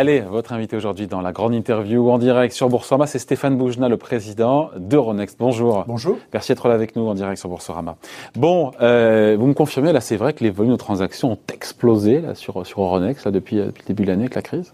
Allez, votre invité aujourd'hui dans la grande interview en direct sur Boursorama, c'est Stéphane Boujna, le président d'Euronext. Bonjour. Bonjour. Merci d'être là avec nous en direct sur Boursorama. Bon, euh, vous me confirmez, là c'est vrai que les volumes de transactions ont explosé là, sur, sur Euronext là, depuis, depuis le début de l'année avec la crise?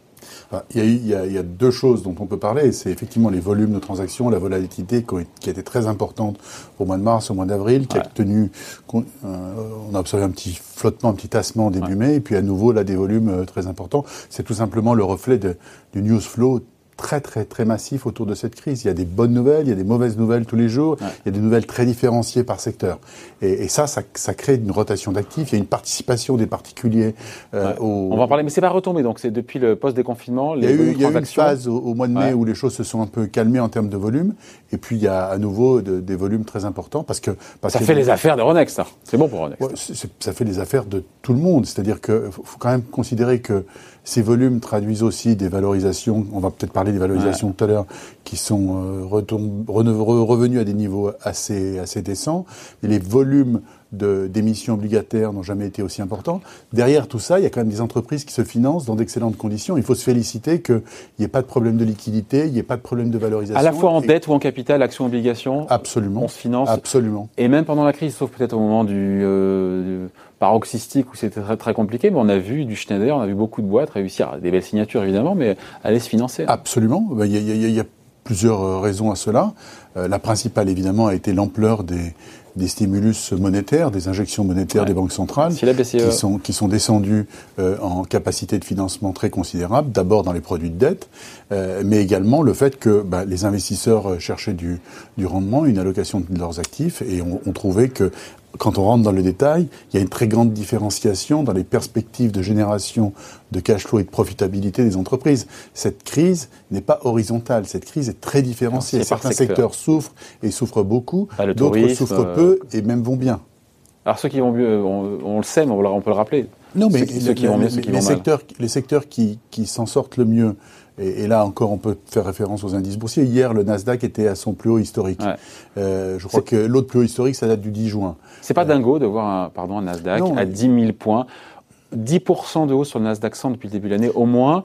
Il, y a il, y a, il y, a deux choses dont on peut parler. C'est effectivement les volumes de transactions, la volatilité qui a été très importante au mois de mars, au mois d'avril, qui ouais. a tenu. Euh, on a observé un petit flottement, un petit tassement début ouais. mai, et puis à nouveau là des volumes euh, très importants. C'est tout simplement le reflet de, du news flow très très très massif autour de cette crise. Il y a des bonnes nouvelles, il y a des mauvaises nouvelles tous les jours, ouais. il y a des nouvelles très différenciées par secteur. Et, et ça, ça, ça, crée une rotation d'actifs, il y a une participation des particuliers euh, ouais. On va en parler, mais c'est pas retombé, donc c'est depuis le post-déconfinement, les Il y a eu, il y a eu une phase au, au mois de mai ouais. où les choses se sont un peu calmées en termes de volume, et puis il y a à nouveau de, des volumes très importants, parce que... Parce ça que fait les affaires de Ronex, ça. C'est bon pour Ronex. ça fait les affaires de tout le monde, c'est-à-dire qu'il faut quand même considérer que ces volumes traduisent aussi des valorisations, on va peut-être parler des valorisations ouais. tout à l'heure, qui sont euh, revenus à des niveaux assez, assez décents. Et les volumes d'émissions obligataires n'ont jamais été aussi importants. Derrière tout ça, il y a quand même des entreprises qui se financent dans d'excellentes conditions. Il faut se féliciter qu'il n'y ait pas de problème de liquidité, il n'y ait pas de problème de valorisation. À la fois en et... dette ou en capital, action, obligation. Absolument. On se finance. Absolument. Et même pendant la crise, sauf peut-être au moment du, euh, du paroxystique où c'était très, très compliqué, mais on a vu du Schneider, on a vu beaucoup de boîtes réussir, des belles signatures évidemment, mais aller se financer. Absolument. Il y a, il y a, il y a plusieurs euh, raisons à cela. Euh, la principale, évidemment, a été l'ampleur des, des stimulus monétaires, des injections monétaires ouais. des banques centrales, si BCE... qui sont qui sont descendues euh, en capacité de financement très considérable. D'abord dans les produits de dette, euh, mais également le fait que bah, les investisseurs cherchaient du, du rendement, une allocation de leurs actifs, et ont on trouvé que quand on rentre dans le détail, il y a une très grande différenciation dans les perspectives de génération de cash flow et de profitabilité des entreprises. Cette crise n'est pas horizontale, cette crise est très différenciée. Certains secteur. secteurs souffrent et souffrent beaucoup, ah, d'autres souffrent euh... peu et même vont bien. Alors ceux qui vont mieux, on, on le sait, mais on, peut le rappeler. Non, mais ceux, ceux qui vont mieux, ceux qui les vont secteurs, mal. Les secteurs qui, qui s'en sortent le mieux, et, et, là encore, on peut faire référence aux indices boursiers. Hier, le Nasdaq était à son plus haut historique. Ouais. Euh, je crois que l'autre plus haut historique, ça date du 10 juin. C'est pas euh, dingo de voir un, pardon, un Nasdaq non, à 10 000 points. 10% de hausse sur le Nasdaq 100 depuis le début de l'année, au moins.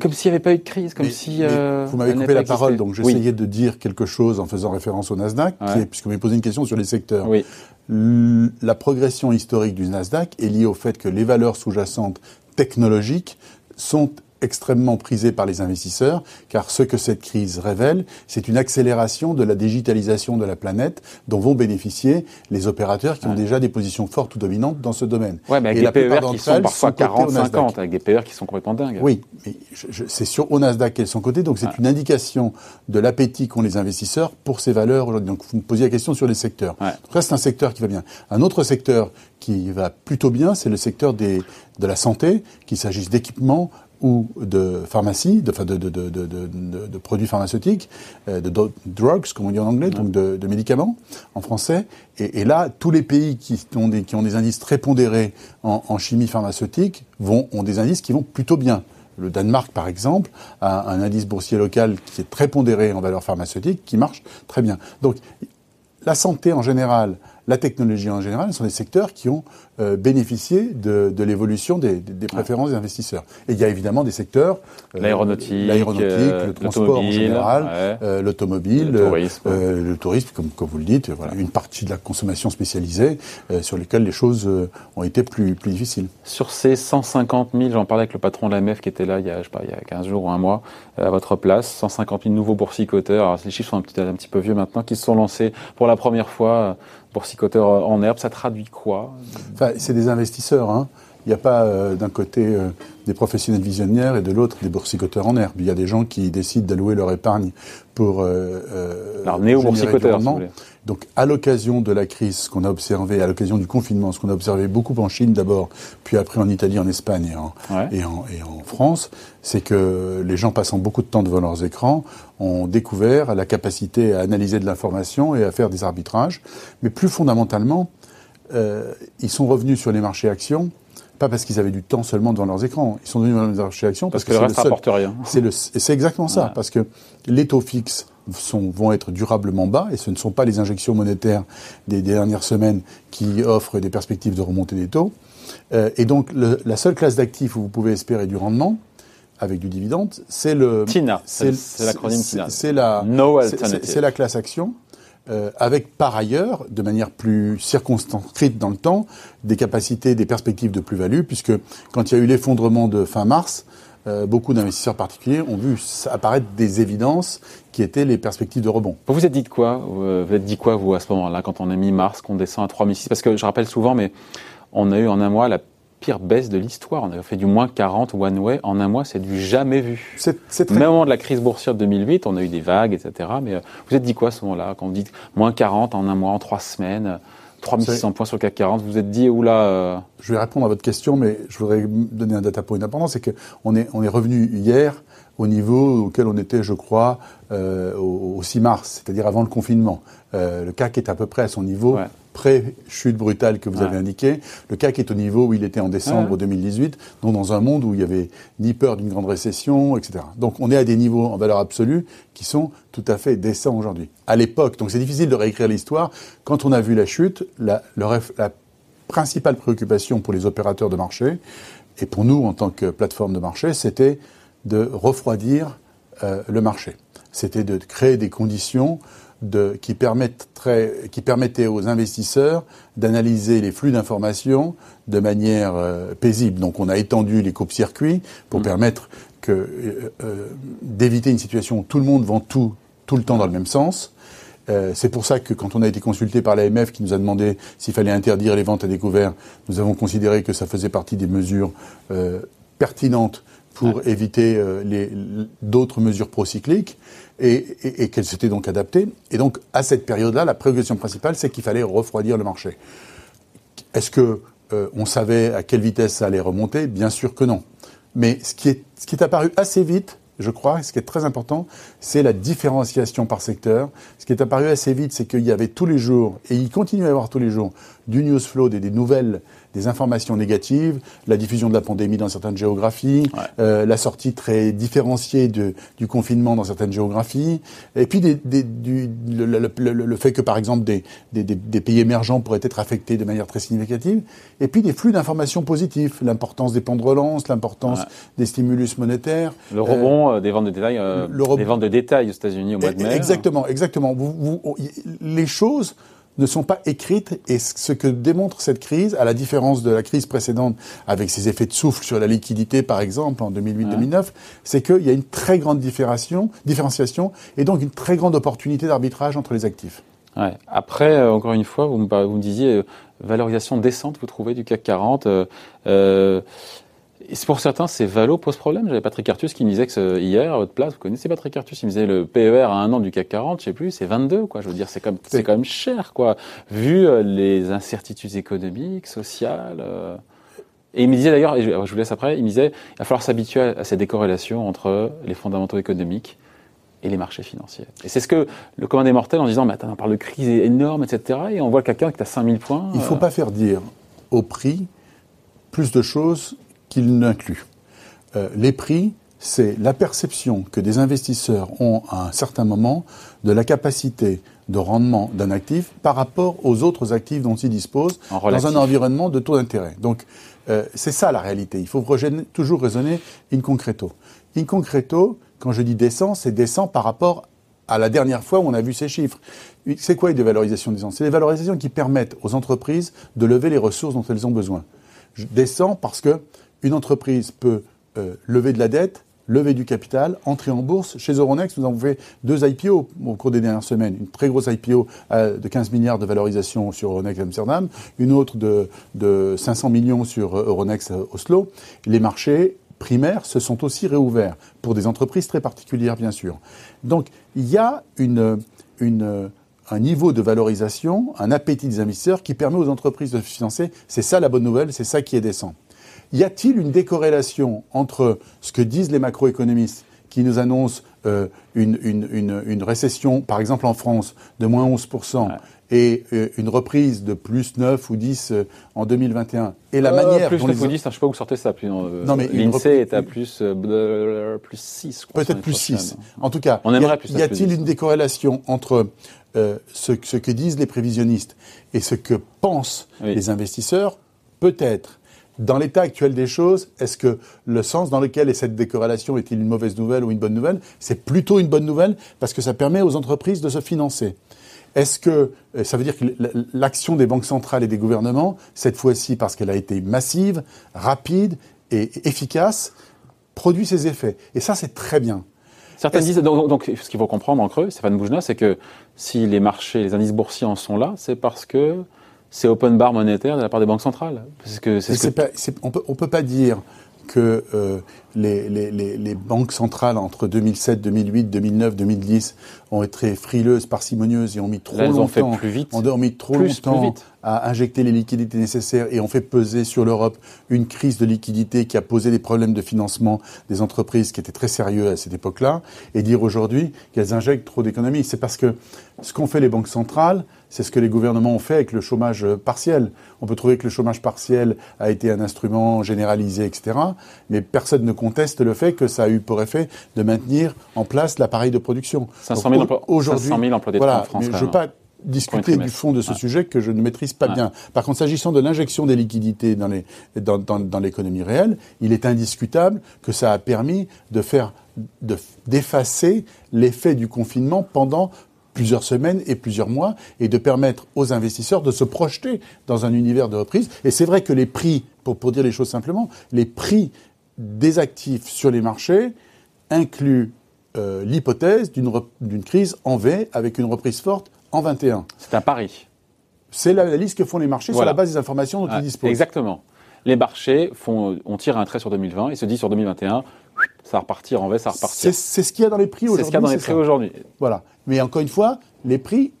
Comme s'il n'y avait pas eu de crise, comme mais, si. Euh, vous m'avez coupé la parole, donc j'essayais oui. de dire quelque chose en faisant référence au Nasdaq, ouais. est, puisque vous m'avez posé une question sur les secteurs. Oui. La progression historique du Nasdaq est liée au fait que les valeurs sous-jacentes technologiques sont extrêmement prisé par les investisseurs, car ce que cette crise révèle, c'est une accélération de la digitalisation de la planète dont vont bénéficier les opérateurs qui ouais. ont déjà des positions fortes ou dominantes dans ce domaine. Oui, mais avec Et des PER qui sont parfois 40, 50, avec des PER qui sont complètement dingues. Oui, mais c'est sur au Nasdaq qu'elles sont cotées, donc c'est ouais. une indication de l'appétit qu'ont les investisseurs pour ces valeurs aujourd'hui. Donc vous me posiez la question sur les secteurs. Ouais. Donc là, c'est un secteur qui va bien. Un autre secteur qui va plutôt bien, c'est le secteur des, de la santé, qu'il s'agisse d'équipements, ou de pharmacie, de, de, de, de produits pharmaceutiques, euh, de drugs, comme on dit en anglais, donc de, médicaments en français. Et, et, là, tous les pays qui ont des, qui ont des indices très pondérés en, en, chimie pharmaceutique vont, ont des indices qui vont plutôt bien. Le Danemark, par exemple, a un indice boursier local qui est très pondéré en valeur pharmaceutique, qui marche très bien. Donc, la santé en général, la technologie en général sont des secteurs qui ont euh, bénéficié de, de l'évolution des, des, préférences des investisseurs. Et il y a évidemment des secteurs euh, l'aéronautique, euh, le transport en général, ouais. Euh, l'automobile, le tourisme, le tourisme comme, comme, vous le dites, voilà, une partie de la consommation spécialisée sur lesquelles les choses ont été plus, plus difficiles. Sur ces 150 000, j'en parlais avec le patron de la MEF qui était là il y a, je sais pas, il y a 15 jours ou un mois à votre place, 150 000 nouveaux boursicoteurs. Alors les chiffres sont un petit, un petit peu vieux maintenant, qui se sont lancés pour la première fois boursicoteurs en herbe, ça traduit quoi? Enfin, C'est des investisseurs. Hein. Il n'y a pas euh, d'un côté euh, des professionnels visionnaires et de l'autre des boursicoteurs en herbe. Il y a des gens qui décident d'allouer leur épargne pour euh, euh Alors, néo-boursicoteurs, si Donc, à l'occasion de la crise, ce qu'on a observé, à l'occasion du confinement, ce qu'on a observé beaucoup en Chine d'abord, puis après en Italie, en Espagne et en, ouais. et en, et en France, c'est que les gens passant beaucoup de temps devant leurs écrans ont découvert la capacité à analyser de l'information et à faire des arbitrages. Mais plus fondamentalement, euh, ils sont revenus sur les marchés actions pas parce qu'ils avaient du temps seulement devant leurs écrans. Ils sont venus dans les marchés actions parce, parce que, que le reste rapporte rien. C'est exactement ça, ouais. parce que les taux fixes sont, vont être durablement bas et ce ne sont pas les injections monétaires des, des dernières semaines qui offrent des perspectives de remontée des taux. Euh, et donc le, la seule classe d'actifs où vous pouvez espérer du rendement, avec du dividende, c'est le TINA. C'est l'acronyme TINA. C'est la C'est la classe action. Euh, avec par ailleurs, de manière plus circonscrite dans le temps, des capacités, des perspectives de plus-value, puisque quand il y a eu l'effondrement de fin mars, euh, beaucoup d'investisseurs particuliers ont vu apparaître des évidences qui étaient les perspectives de rebond. Vous vous êtes dit quoi euh, Vous êtes dit quoi, vous, à ce moment-là, quand on a mis mars, qu'on descend à 3006 Parce que je rappelle souvent, mais on a eu en un mois la pire baisse de l'histoire. On a fait du moins 40 one way en un mois, c'est du jamais vu. C'est très... Même au moment de la crise boursière de 2008, on a eu des vagues, etc. Mais euh, vous êtes dit quoi à ce moment-là? Quand on dit moins 40 en un mois, en trois semaines 3600 points sur le CAC 40, vous vous êtes dit, oula... Euh... Je vais répondre à votre question, mais je voudrais donner un data point important, c'est qu'on est, on est revenu hier au niveau auquel on était, je crois, euh, au, 6 mars, c'est-à-dire avant le confinement. Euh, le CAC est à peu près à son niveau pré-chute brutale que vous avez indiqué. Le CAC est au niveau où il était en décembre 2018, donc dans un monde où il n'y avait ni peur d'une grande récession, etc. Donc on est à des niveaux en valeur absolue qui sont tout à fait décents aujourd'hui. À l'époque, donc c'est difficile de réécrire l'histoire, quand on a vu la chute, la, la principale préoccupation pour les opérateurs de marché, et pour nous en tant que plateforme de marché, c'était de refroidir euh, le marché. C'était de créer des conditions qui, qui permettaient aux investisseurs d'analyser les flux d'informations de manière euh, paisible. Donc on a étendu les coupes-circuits pour mmh. permettre que, euh, euh, d'éviter une situation où tout le monde vend tout tout le temps dans le même sens. c'est pour ça que quand on a été consulté par l'AMF qui nous a demandé s'il fallait interdire les ventes à découvert, nous avons considéré que ça faisait partie des mesures pertinentes pour éviter d'autres mesures procycliques et, et, qu'elle s'était donc adaptée. Et donc, à cette période-là, la préoccupation principale, c'est qu'il fallait refroidir le marché. Est-ce que euh, on savait à quelle vitesse ça allait remonter? Bien sûr que non. Mais ce qui est, ce qui est apparu assez vite, je crois, ce qui est très important, c'est la différenciation par secteur. Ce qui est apparu assez vite, c'est qu'il y avait tous les jours, et il continue à y avoir tous les jours, du news flow, des, des nouvelles des informations négatives, la diffusion de la pandémie dans certaines géographies, euh, la sortie très différenciée de, du confinement dans certaines géographies, et puis des, des, du, le, le, le, fait que par exemple des, des, pays émergents pourraient être affectés de manière très significative, et puis des flux d'informations positives, l'importance des plans de relance, l'importance des stimulus monétaires. Le rebond euh, des ventes de détail, euh, des ventes de détail aux États-Unis au mois de mai. Exactement, exactement. Vous, vous, les choses ne sont pas écrites et ce que démontre cette crise, à la différence de la crise précédente avec ses effets de souffle sur la liquidité par exemple en 2008-2009, c'est qu'il y a une très grande différenciation, différenciation et donc une très grande opportunité d'arbitrage entre les actifs. Ouais. Après, euh, encore une fois, vous me, vous me disiez euh, valorisation décente, vous trouvez du CAC 40. Euh, pour certains, ces Valo pose problème. J'avais Patrick Artus qui me disait que hier, à votre place, vous connaissez Patrick Artus, il me disait le PER à un an du CAC 40, je sais plus, c'est 22, quoi. Je veux dire, c'est quand même cher, quoi. Vu euh, les incertitudes économiques, sociales. Euh. Et il me disait d'ailleurs, et je vous laisse après, il me disait, il va falloir s'habituer à ces décorrélations entre les fondamentaux économiques et les marchés financiers. Et c'est ce que le commun des mortels, en disant, mais attends, on parle de crise énorme, etc., et on voit quelqu'un qui a 5000 points. Il ne faut euh. pas faire dire au prix plus de choses qu'il n'inclut. Euh, les prix, c'est la perception que des investisseurs ont à un certain moment de la capacité de rendement d'un actif par rapport aux autres actifs dont ils disposent dans un environnement de taux d'intérêt. Donc, euh, c'est ça la réalité. Il faut toujours raisonner in concreto. In concreto, quand je dis descend, c'est descend par rapport à la dernière fois où on a vu ces chiffres. C'est quoi une dévalorisation des C'est des valorisations qui permettent aux entreprises de lever les ressources dont elles ont besoin. Je descends parce que une entreprise peut euh, lever de la dette, lever du capital, entrer en bourse. Chez Euronext, nous avons fait deux IPO au cours des dernières semaines. Une très grosse IPO euh, de 15 milliards de valorisation sur Euronext Amsterdam, une autre de, de 500 millions sur euh, Euronext Oslo. Les marchés primaires se sont aussi réouverts pour des entreprises très particulières, bien sûr. Donc, il y a un niveau de valorisation, un appétit des investisseurs qui permet aux entreprises de se financer. C'est ça la bonne nouvelle, c'est ça qui est décent. Y a-t-il une décorrélation entre ce que disent les macroéconomistes qui nous annoncent euh, une, récession, par exemple en France, de moins 11%, et euh, une reprise de plus 9 ou 10 euh, en 2021, et la manière plus 9 ou 10, je sais pas où vous sortez ça. Plus, non, mais l'INSEE est à plus, plus 6. Peut-être plus 6. En tout cas, y a-t-il une décorrélation entre ce, que disent les prévisionnistes et ce que pensent les investisseurs? Peut-être. Dans l'état actuel des choses, est-ce que le sens dans lequel est cette décorrélation est-il une mauvaise nouvelle ou une bonne nouvelle? C'est plutôt une bonne nouvelle parce que ça permet aux entreprises de se financer. Est-ce que euh, ça veut dire que l'action des banques centrales et des gouvernements, cette fois-ci parce qu'elle a été massive, rapide et efficace, produit ses effets? Et ça, c'est très bien. Certains disent, donc, ce qu'il faut comprendre en creux, Stéphane Boujna, c'est que si les marchés, les indices boursiers en sont là, c'est parce que c'est open bar monétaire de la part des banques centrales. Parce que, c'est on peut, ne peut pas dire que euh, les, les, les, banques centrales entre 2007, 2008, 2009, 2010 ont été frileuses, parcimonieuses et ont mis trop longtemps, ont fait plus vite. ont mis trop longtemps à injecter les liquidités nécessaires et ont fait peser sur l'Europe une crise de liquidité qui a posé des problèmes de financement des entreprises qui étaient très sérieux à cette époque-là. Et dire aujourd'hui qu'elles injectent trop d'économies, c'est parce que ce qu'ont fait les banques centrales, c'est ce que les gouvernements ont fait avec le chômage partiel. On peut trouver que le chômage partiel a été un instrument généralisé, etc. Mais personne ne conteste le fait que ça a eu pour effet de maintenir en place l'appareil de production. 500 000 emplois, aujourd'hui, voilà, en France. Mais je ne veux pas discuter du fond de ce sujet que je ne maîtrise pas bien. Par contre, s'agissant de l'injection des liquidités dans, les, dans, dans, dans l'économie réelle, il est indiscutable que ça a permis de faire d'effacer l'effet du confinement pendant plusieurs semaines et plusieurs mois et de permettre aux investisseurs de se projeter dans un univers de reprise. Et c'est vrai que les prix, pour, pour dire les choses simplement, les prix des actifs sur les marchés inclut euh, l'hypothèse d'une crise en V avec une reprise forte en 21. C'est un pari. C'est l'analyse que font les marchés sur la base des informations dont ils disposent. Exactement. Les marchés font, on tire un trait sur 2020 et se dit sur 2021, ça va repartir en V, ça va repartir. C'est ce qu'il y a dans les prix aujourd'hui. C'est ce qu'il y a dans les prix aujourd'hui. Voilà. Mais encore une fois, les prix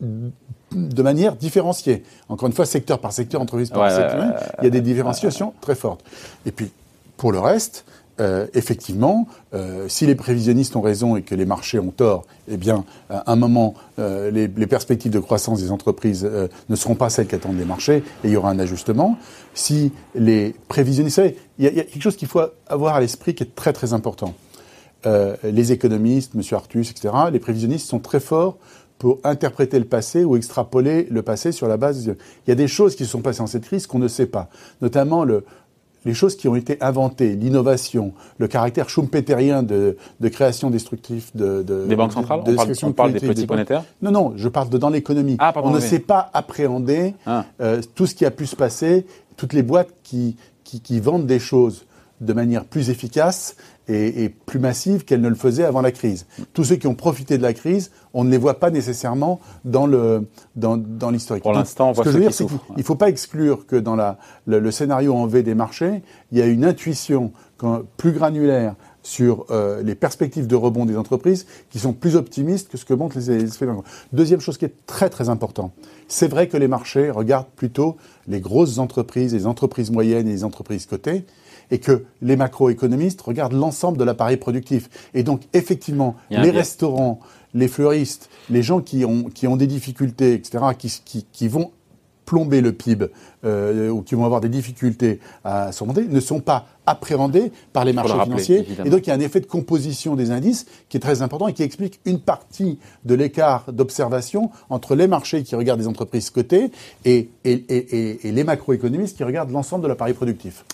de manière différenciée. Encore une fois, secteur par secteur, entreprise par secteur, il y a des différenciations très fortes. Et puis, pour le reste, euh, effectivement, euh, si les prévisionnistes ont raison et que les marchés ont tort, eh bien, à un moment, euh, les, perspectives de croissance des entreprises ne seront pas celles qu'attendent les marchés et il y aura un ajustement. Si les prévisionnistes, vous savez, il y, a, quelque chose qu'il faut avoir à l'esprit qui est très très important. les économistes, M. Artus, etc., les prévisionnistes sont très forts pour interpréter le passé ou extrapoler le passé sur la base. Il y a des choses qui se sont passées en cette crise qu'on ne sait pas, notamment le, les choses qui ont été inventées, l'innovation, le caractère schumpeterien de, de création destructive de, de des banques centrales? De, on, parle, des petits monétaires? Non, non, je parle de dans l'économie. Ah, on ne sait pas appréhender ah. euh, tout ce qui a pu se passer, toutes les boîtes qui, qui, qui vendent des choses de manière plus efficace et, plus massive qu'elle ne le faisait avant la crise. Tous ceux qui ont profité de la crise, on ne les voit pas nécessairement dans le dans, dans l'historique. Pour l'instant, on voit ce que je veux dire, c'est qu'il ne faut pas exclure que dans la, le, scénario en V des marchés, il y a une intuition plus granulaire sur euh, les perspectives de rebond des entreprises qui sont plus optimistes que ce que montrent les, les Deuxième chose qui est très très important, c'est vrai que les marchés regardent plutôt les grosses entreprises, les entreprises moyennes et les entreprises cotées, et que les macroéconomistes regardent l'ensemble de l'appareil productif. Et donc, effectivement, les restaurants, les fleuristes, les gens qui ont, qui ont des difficultés, etc., qui, qui, qui vont plomber le PIB euh, ou qui vont avoir des difficultés à surmonter ne sont pas appréhendés par les marchés financiers. Et donc il y a un effet de composition des indices qui est très important et qui explique une partie de l'écart d'observation entre les marchés qui regardent les entreprises cotées et, et, et, et les macroéconomistes qui regardent l'ensemble de l'appareil productif.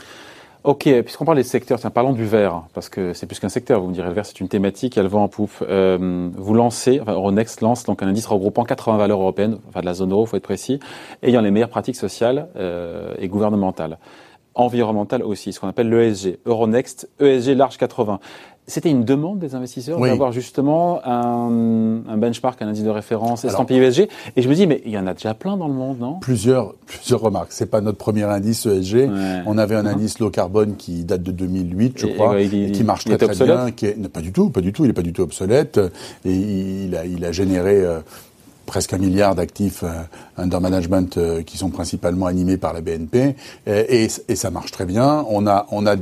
Ok, puisqu'on parle des secteurs, parlons du verre, parce que c'est plus qu'un secteur, vous me direz, le verre c'est une thématique, elle vend en poupe. Euh, vous lancez, enfin Euronext lance donc un indice regroupant 80 valeurs européennes, enfin de la zone euro, faut être précis, ayant les meilleures pratiques sociales euh, et gouvernementales. Environnementales aussi, ce qu'on appelle l'ESG, Euronext, ESG large 80. C'était une demande des investisseurs d'avoir justement un, un, benchmark, un indice de référence estampillé ESG. Et je me dis, mais il y en a déjà plein dans le monde, non? Plusieurs, plusieurs remarques. C'est pas notre premier indice ESG. On avait un indice low carbone qui date de 2008, je crois, et, qui marche très très bien. Qui est, pas du tout, pas du tout. Il est pas du tout obsolète. Et il a, il a généré. Euh, presque un milliard d'actifs euh, under management euh, qui sont principalement animés par la BNP et, et, ça marche très bien. On a, on a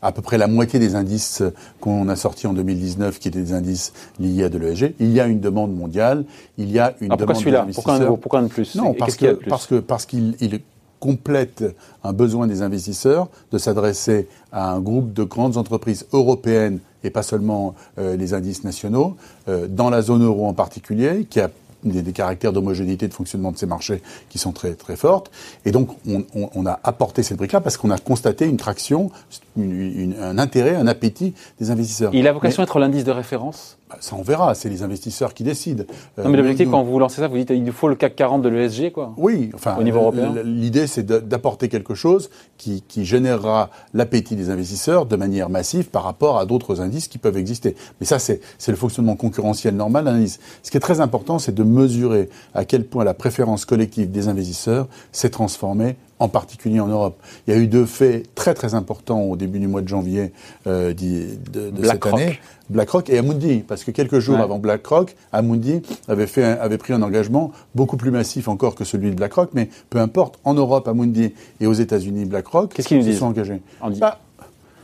à peu près la moitié des indices qu'on a sortis en 2019 qui étaient des indices liés à de l'ESG. Il y a une demande mondiale, il y a une Alors demande pourquoi pourquoi, un, pourquoi un de plus? Non, parce, que, parce que parce qu'il il complète un besoin des investisseurs de s'adresser à un groupe de grandes entreprises européennes et pas seulement euh, les indices nationaux, euh, dans la zone euro en particulier, qui a des, caractères d'homogénéité de fonctionnement de ces marchés qui sont très très fortes. Et donc on, on, a apporté cette brique-là parce qu'on a constaté une traction, un intérêt, un appétit des investisseurs. Il a vocation à être l'indice de référence bah, ça, on verra. C'est les investisseurs qui décident. Non, mais l'objectif, quand vous lancez ça, vous dites il nous faut le CAC 40 de l'ESG, quoi. Oui, enfin, au niveau européen. L'idée, c'est d'apporter quelque chose qui, qui générera l'appétit des investisseurs de manière massive par rapport à d'autres indices qui peuvent exister. Mais ça, c'est le fonctionnement concurrentiel normal d'un indice. Ce qui est très important, c'est de mesurer à quel point la préférence collective des investisseurs s'est transformée en particulier en Europe. Il y a eu deux faits très très importants au début du mois de janvier euh, de, de cette année. BlackRock et Amundi, parce que quelques jours avant BlackRock, Amundi avait, fait avait pris un engagement beaucoup plus massif encore que celui de BlackRock, mais peu importe, en Europe, Amundi et aux États-Unis, BlackRock, qu'est-ce qu'ils se sont engagés bah,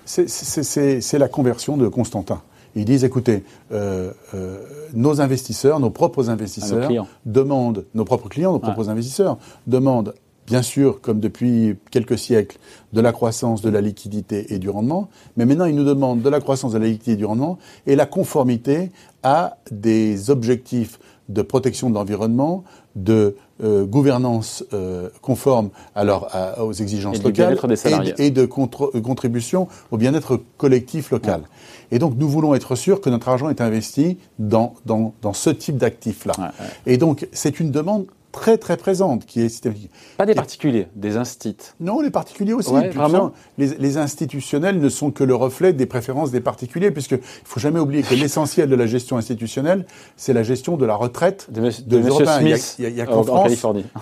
C'est la conversion de Constantin. Ils disent, écoutez, euh, euh, nos investisseurs, nos propres investisseurs demandent, nos propres clients, nos propres investisseurs demandent bien sûr, comme depuis quelques siècles, de la croissance, de la liquidité et du rendement, mais maintenant ils nous demandent de la croissance, de la liquidité et du rendement et la conformité à des objectifs de protection de l'environnement, de euh, gouvernance euh, conforme alors aux exigences locales et, de contribution au bien-être collectif local. Et donc nous voulons être sûrs que notre argent est investi dans, dans, dans ce type d'actifs-là. Et donc c'est une demande très très présente qui est systématique. Pas des particuliers, des instituts. Non, les particuliers aussi. vraiment les, les, institutionnels ne sont que le reflet des préférences des particuliers, puisqu'il ne faut jamais oublier que l'essentiel de la gestion institutionnelle, c'est la gestion de la retraite de, de, Européens. Smith il y a, qu'en France,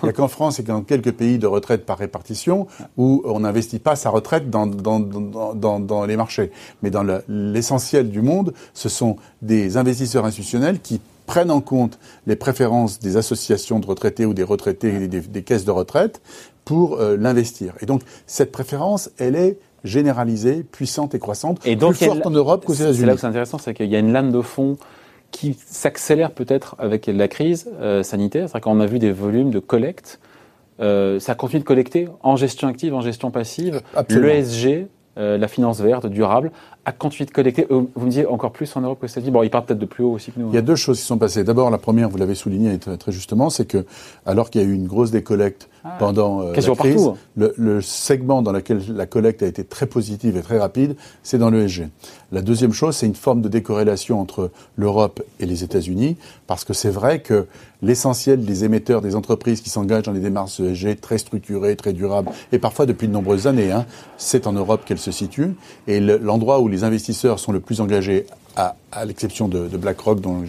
il y a qu'en France et dans quelques pays de retraite par répartition où on n'investit pas sa retraite dans, dans, dans, dans les marchés. Mais dans l'essentiel du monde, ce sont des investisseurs institutionnels qui prennent en compte les préférences des associations de retraités ou des retraités et des, caisses de retraite pour euh, l'investir. Et donc cette préférence, elle est généralisée, puissante et croissante, et donc, plus forte en Europe qu'aux États-Unis. C'est là que c'est intéressant, c'est qu'il y a une lame de fond qui s'accélère peut-être avec la crise euh, sanitaire. C'est-à-dire qu'on a vu des volumes de collecte. Euh, ça continue de collecter en gestion active, en gestion passive. L'ESG, euh, la finance verte, durable, a continué de collecter. Euh, vous me disiez encore plus en Europe que ça dit. Bon, ils partent peut-être de plus haut aussi que nous. Il y a hein. deux choses qui sont passées. D'abord, la première, vous l'avez souligné très, justement, c'est que alors qu'il y a eu une grosse décollecte ah. pendant euh, la crise, hein. le, segment dans lequel la collecte a été très positive et très rapide, c'est dans l'ESG. La deuxième chose, c'est une forme de décorrélation entre l'Europe et les États-Unis, parce que c'est vrai que l'essentiel des émetteurs, des entreprises qui s'engagent dans des démarches ESG très structurées, très durables, et parfois depuis de nombreuses années, hein, c'est en Europe qu'elles se situent. Et l'endroit où les investisseurs sont le plus engagés, à, à l'exception de, de, BlackRock, dont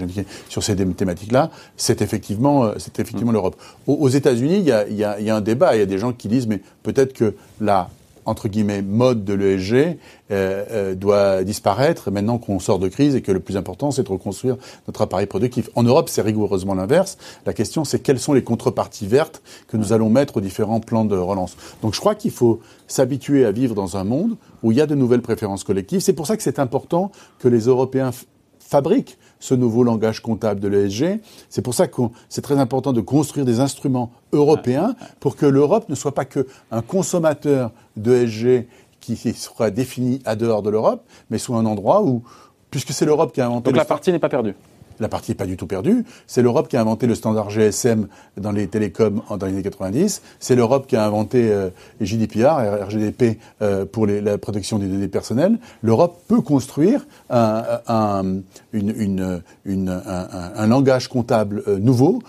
sur ces thématiques-là, c'est effectivement, euh, c'est effectivement l'Europe. Aux, États-Unis, il y a, y, a, y a un débat. Il y a des gens qui disent, mais peut-être que la entre guillemets mode de l'ESG euh, euh, doit disparaître maintenant qu'on sort de crise et que le plus important c'est de reconstruire notre appareil productif. En Europe, c'est rigoureusement l'inverse. La question c'est quelles sont les contreparties vertes que nous allons mettre aux différents plans de relance. Donc je crois qu'il faut s'habituer à vivre dans un monde où il y a de nouvelles préférences collectives. C'est pour ça que c'est important que les Européens fabriquent ce nouveau langage comptable de l'ESG. C'est pour ça que c'est très important de construire des instruments européens pour que l'Europe ne soit pas qu'un consommateur d'ESG qui sera défini à dehors de l'Europe, mais soit un endroit où, puisque c'est l'Europe qui a inventé... Donc la partie n'est pas perdue la partie n'est pas du tout perdue. C'est l'Europe qui a inventé le standard GSM dans les télécoms dans les années 90. C'est l'Europe qui a inventé euh, GDPR, RGDP euh, pour la protection des données personnelles. L'Europe peut construire un, langage comptable euh, nouveau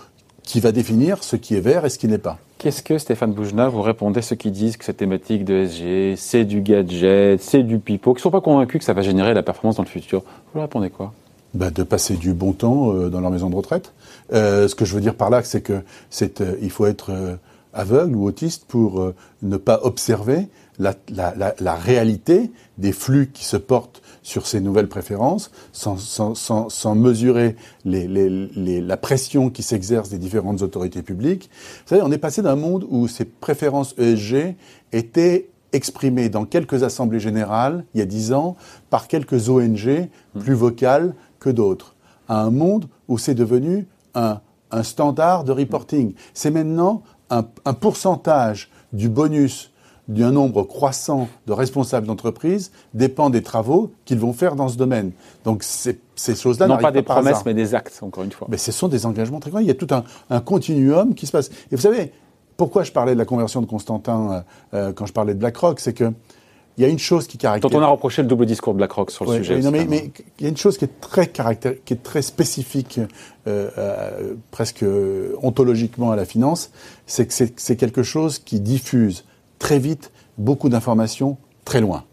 qui va définir ce qui est vert et ce qui n'est pas. Qu'est-ce que Stéphane Boujna, vous répondez à ceux qui disent que cette thématique de SG, c'est du gadget, c'est du pipeau, qui ne sont pas convaincus que ça va générer la performance dans le futur? Vous répondez quoi? Bah, de passer du bon temps euh, dans leur maison de retraite. Euh, ce que je veux dire par là, c'est que c'est euh, il faut être aveugle ou autiste pour ne pas observer la, la, la, la, réalité des flux qui se portent sur ces nouvelles préférences, sans, sans, sans, sans mesurer les, les, les, la pression qui s'exerce des différentes autorités publiques. Vous savez, on est passé d'un monde où ces préférences ESG étaient exprimées dans quelques assemblées générales, il y a dix ans, par quelques ONG plus vocales que d'autres, à un monde où c'est devenu un, un, standard de reporting. C'est maintenant un, un, pourcentage du bonus d'un nombre croissant de responsables d'entreprise dépend des travaux qu'ils vont faire dans ce domaine. Donc ces choses-là non pas des promesses, mais des actes, encore une fois. Mais ce sont des engagements très grands. Il y a tout un, un continuum qui se passe. Et vous savez, pourquoi je parlais de la conversion de Constantin euh, euh, quand je parlais de BlackRock, c'est que il y a une chose qui caractérise. Dont on a reproché le double discours de BlackRock sur le sujet. mais, mais, il y a une chose qui est très caractér... qui est très spécifique, euh, euh, presque ontologiquement à la finance, c'est que c'est quelque chose qui diffuse très vite beaucoup d'informations très loin.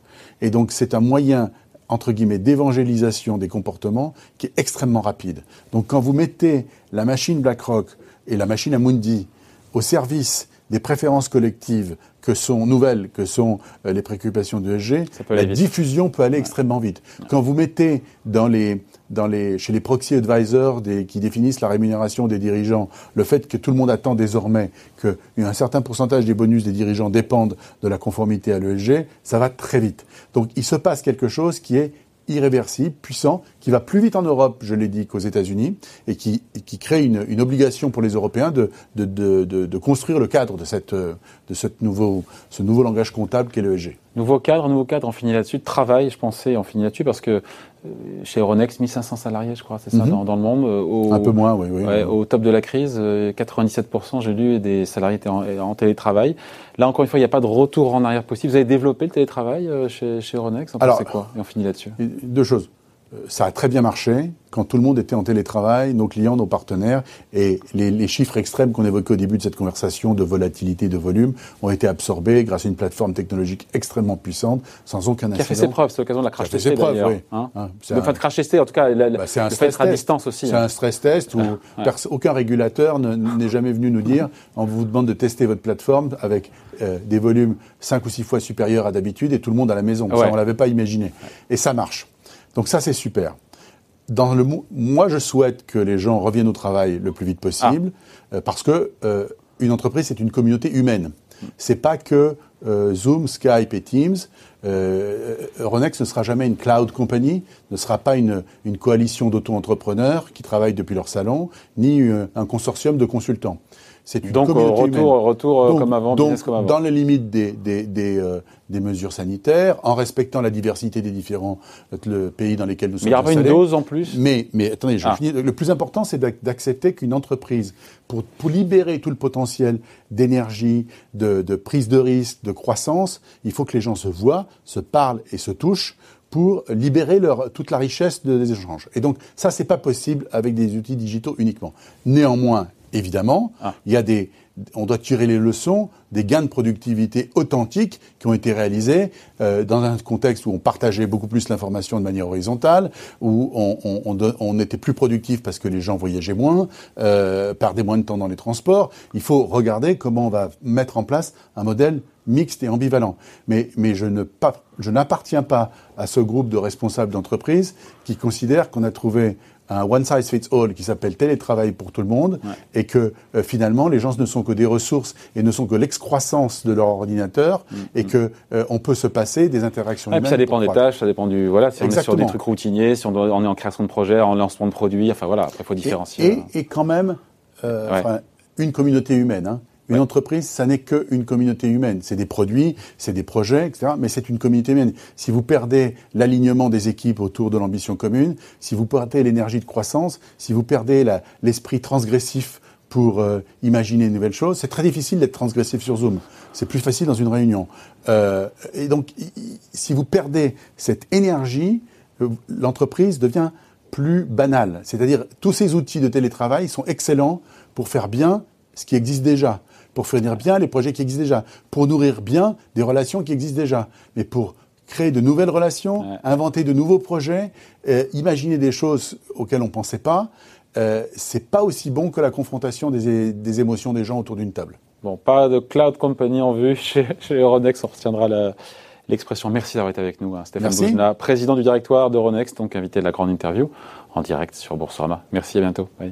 Et donc c'est un moyen entre guillemets d'évangélisation des comportements qui est extrêmement rapide. Donc quand vous mettez la machine BlackRock et la machine Amundi au service des préférences collectives que sont nouvelles, que sont euh, les préoccupations de ESG, la diffusion peut aller extrêmement vite. Quand vous mettez dans les, dans les, chez les proxy advisors des, qui définissent la rémunération des dirigeants, le fait que tout le monde attend désormais qu'un certain pourcentage des bonus des dirigeants dépendent de la conformité à l'ESG, ça va très vite. Donc il se passe quelque chose qui est irréversible, puissant, qui va plus vite en Europe, je l'ai dit, qu'aux États-Unis, et qui, qui crée une, une, obligation pour les Européens de, de, de, de, construire le cadre de, cette, de cette nouveau, ce nouveau langage comptable qu'est l'ESG. Nouveau cadre, nouveau cadre, on finit là-dessus. Travail, je pensais, on finit là-dessus parce que euh, chez Euronext, 1500 salariés, je crois, c'est ça, mhm. dans, le monde. Euh, au, Un peu moins, oui. oui, Au top de la crise, 97%, euh, j'ai lu, des salariés étaient en, télétravail. Là, encore une fois, il n'y a pas de retour en arrière possible. Vous avez développé le télétravail chez, chez Euronext? Alors, c'est quoi? Et on finit là-dessus. Deux choses. Euh, ça a très bien marché quand tout le monde était en télétravail, nos clients, nos partenaires, et les, chiffres extrêmes qu'on évoquait au début de cette conversation de volatilité, de volume, ont été absorbés grâce à une plateforme technologique extrêmement puissante, sans aucun incident. Qui a fait ses preuves, c'est l'occasion de la crash tester d'ailleurs. Oui. Hein ah, de un... crash tester, en tout cas, bah, c'est un stress à distance aussi. C'est hein. un stress test où aucun régulateur n'est jamais venu nous dire, on vous demande de tester votre plateforme avec euh, des volumes 5 ou 6 fois supérieurs à d'habitude et tout le monde à la maison. Ça, on l'avait pas imaginé. Et ça marche. Donc ça, c'est super. Dans le, moi, je souhaite que les gens reviennent au travail le plus vite possible, ah. euh, parce que euh, une entreprise, c'est une communauté humaine. C'est pas que euh, Zoom, Skype et Teams. Euronext ne sera jamais une cloud company, ne sera pas une, une coalition d'auto-entrepreneurs qui travaillent depuis leur salon, ni un consortium de consultants. C'est une donc communauté retour, retour comme avant, donc, comme avant. Dans les limites des, des, des, des mesures sanitaires, en respectant la diversité des différents le, pays dans lesquels nous sommes. Mais il y aura une dose en plus Mais, mais attendez, je ah. finis. Le plus important, c'est d'accepter qu'une entreprise, pour, pour, libérer tout le potentiel d'énergie, de, de, prise de risque, de croissance, il faut que les gens se voient, se parlent et se touchent pour libérer leur, toute la richesse des échanges. Et donc, ça, c'est pas possible avec des outils digitaux uniquement. Néanmoins, évidemment, ah. il y a des, on doit tirer les leçons des gains de productivité authentiques qui ont été réalisés euh, dans un contexte où on partageait beaucoup plus l'information de manière horizontale, où on, était plus productif parce que les gens voyageaient moins, euh, perdaient moins de temps dans les transports. Il faut regarder comment on va mettre en place un modèle mixte et ambivalent. Mais, mais je ne je n'appartiens pas à ce groupe de responsables d'entreprise qui considèrent qu'on a trouvé un one size fits all qui s'appelle télétravail pour tout le monde et que euh, finalement les gens ne sont que des ressources et ne sont que l'excroissance de leur ordinateur mm, et mm. que euh, on peut se passer des interactions humaines. ça dépend des tâches, ça dépend du voilà si on est sur des trucs routiniers, si on, doit, on est en création de projet, en lancement de produits, enfin voilà, après il faut différencier. Et, et, quand même euh, une communauté humaine. Hein. Une entreprise, ça n'est qu'une communauté humaine. C'est des produits, c'est des projets, etc. Mais c'est une communauté humaine. Si vous perdez l'alignement des équipes autour de l'ambition commune, si vous perdez l'énergie de croissance, si vous perdez l'esprit transgressif pour euh, imaginer de nouvelles choses, c'est très difficile d'être transgressif sur Zoom. C'est plus facile dans une réunion. Euh, et donc, si vous perdez cette énergie, euh, l'entreprise devient plus banale. C'est-à-dire, tous ces outils de télétravail sont excellents pour faire bien ce qui existe déjà pour fournir bien les projets qui existent déjà, pour nourrir bien des relations qui existent déjà, mais pour créer de nouvelles relations, inventer de nouveaux projets, euh, imaginer des choses auxquelles on ne pensait pas, euh, c'est pas aussi bon que la confrontation des, émotions des gens autour d'une table. Bon, pas de cloud company en vue chez, Euronext, on retiendra l'expression. Merci d'avoir été avec nous, hein, Stéphane Boujna, président du directoire d'Euronext, donc invité de la grande interview en direct sur Boursorama. Merci, à bientôt. Bye.